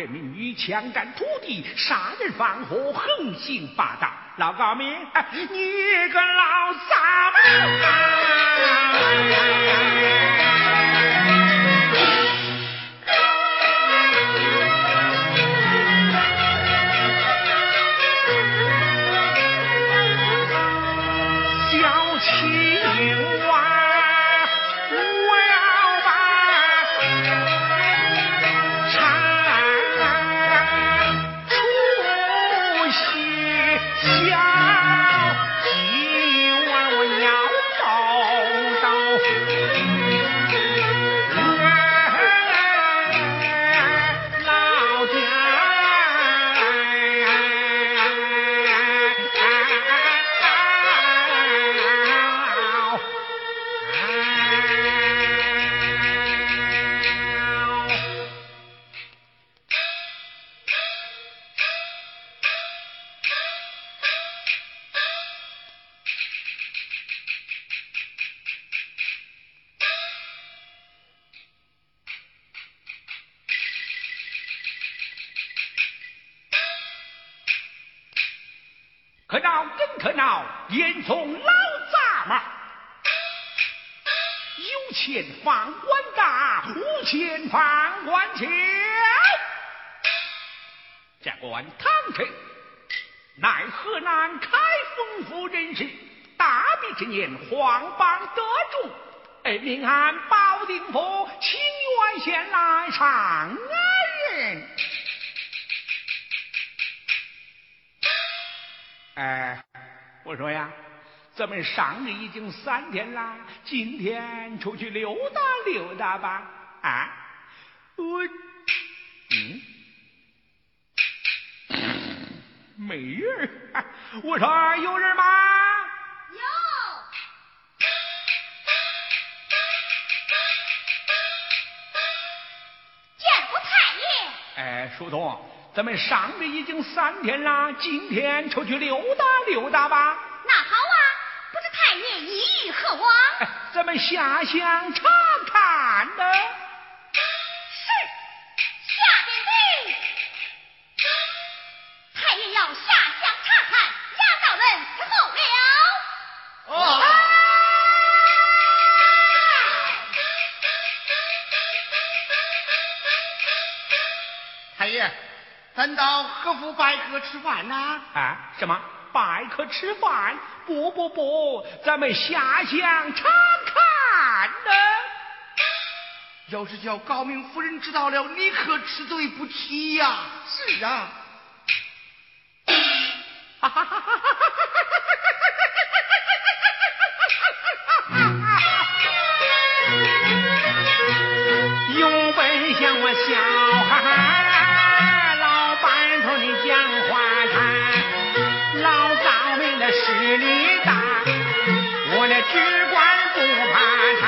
这民女强占土地，杀人放火，横行霸道。老高明，你个老杂毛！可闹真可闹，严嵩老杂毛，有钱放官大，无钱放官小。这官唐臣，乃河南开封府人士，大比之年，皇榜得中，哎，命按保定府清源县来上安人。哎，我说呀，咱们上任已经三天了，今天出去溜达溜达吧。啊，我，嗯，没人。我说有人吗？有。见过太爷。哎，书童。咱们上任已经三天了，今天出去溜达溜达吧。那好啊，不知太爷意欲何往？咱们下乡查到何府拜客吃饭呐？啊，什么拜客吃饭？不不不，咱们下乡查看呢。要是叫高明夫人知道了，你可吃罪不起呀！是啊。势力大，我那只管不怕他，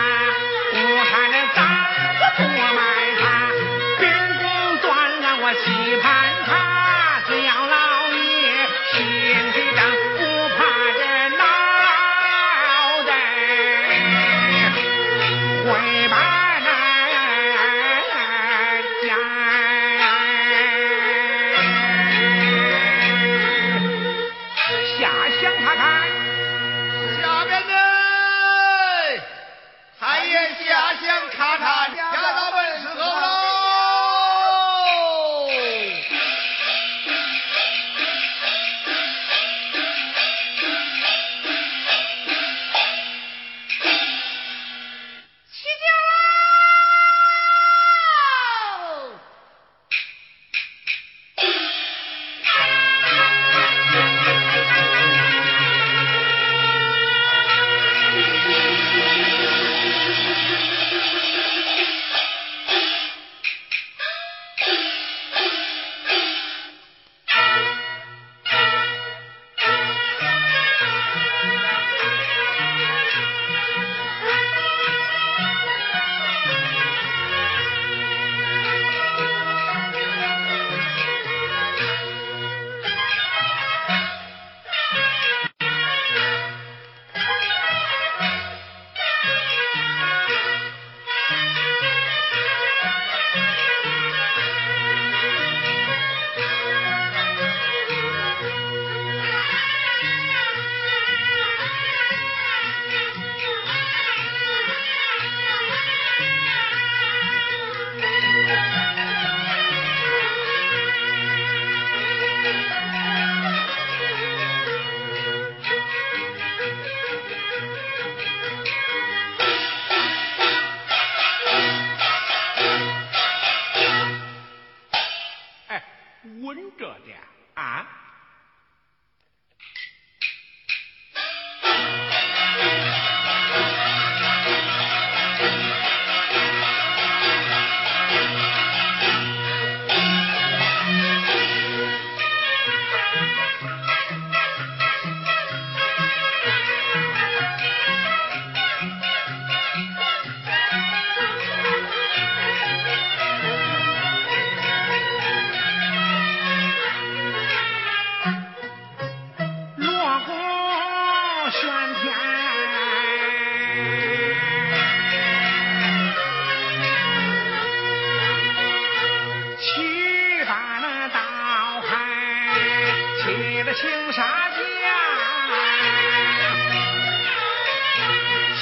沙家，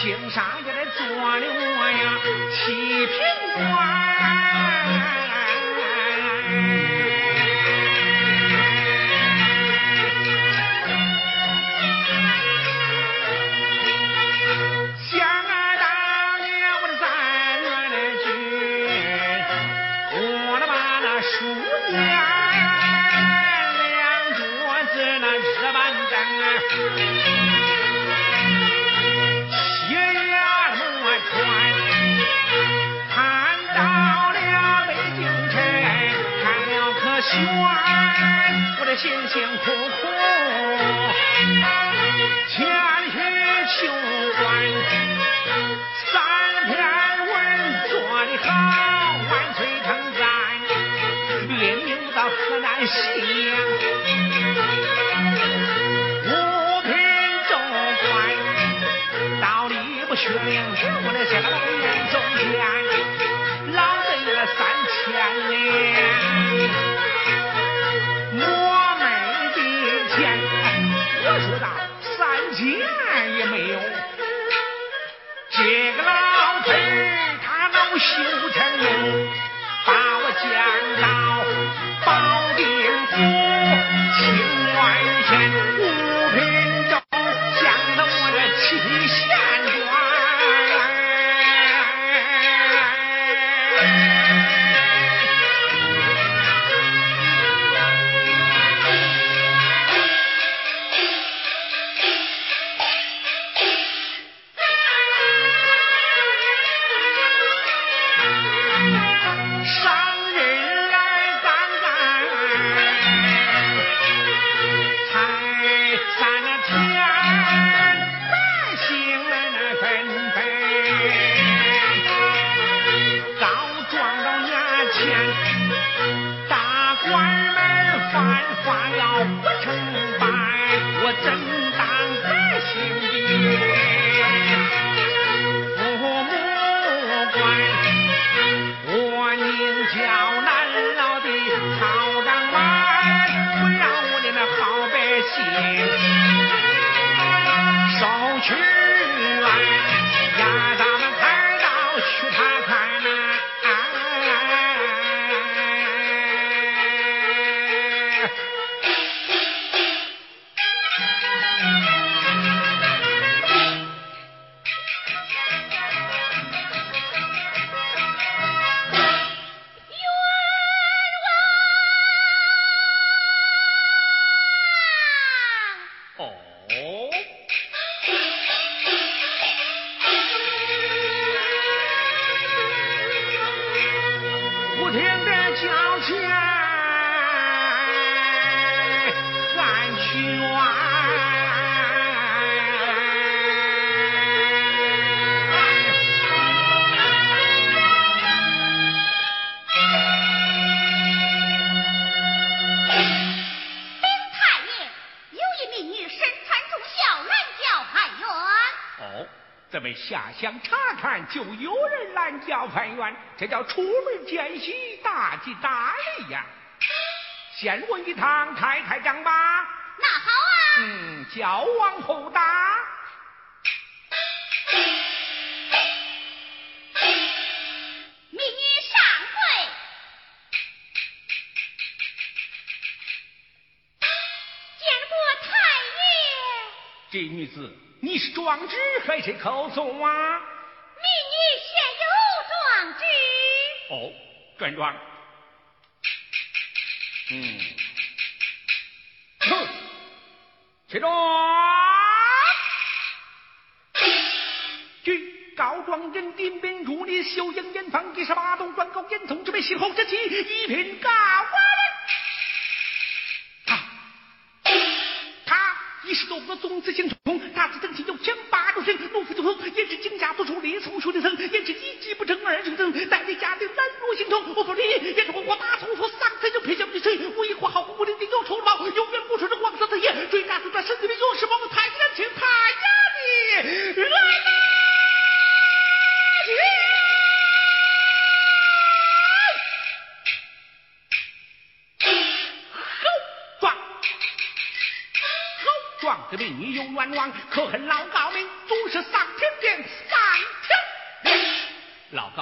青沙家的做了我呀七品官。辛辛苦苦，千去求官，三篇文做的好，万岁称赞，列名到河南西阳，天的交钱，俺去远。下乡查看，就有人拦轿判员，这叫出门见喜，大吉大利呀！先问一趟太太丈吧。那好啊。嗯，叫往后答。这女子。你是壮志还是口诵啊？民女现有壮志。哦，转转。嗯，哼，起状。据告状人丁兵如你修营严防一十八洞转告严从之辈，先后之妻一品高官。宗子行冲，大字正气有枪八路神，怒夫就横，言之惊驾做出离从书的僧，言之一计不成二成僧，带领家丁拦路行通，我说你言之火火大从说丧才就撇下的谁？我一国好武林的有仇报，有冤无仇的王色子爷，追打追打身子里有什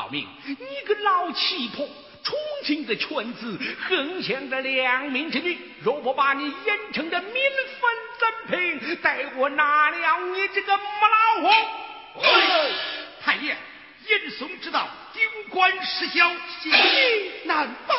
老高明，你个老气魄，重庆的犬子，横向的良民之女，若不把你严惩的民愤怎平？待我拿了你这个母老虎！太爷，严嵩知道，丢官失孝，心难保。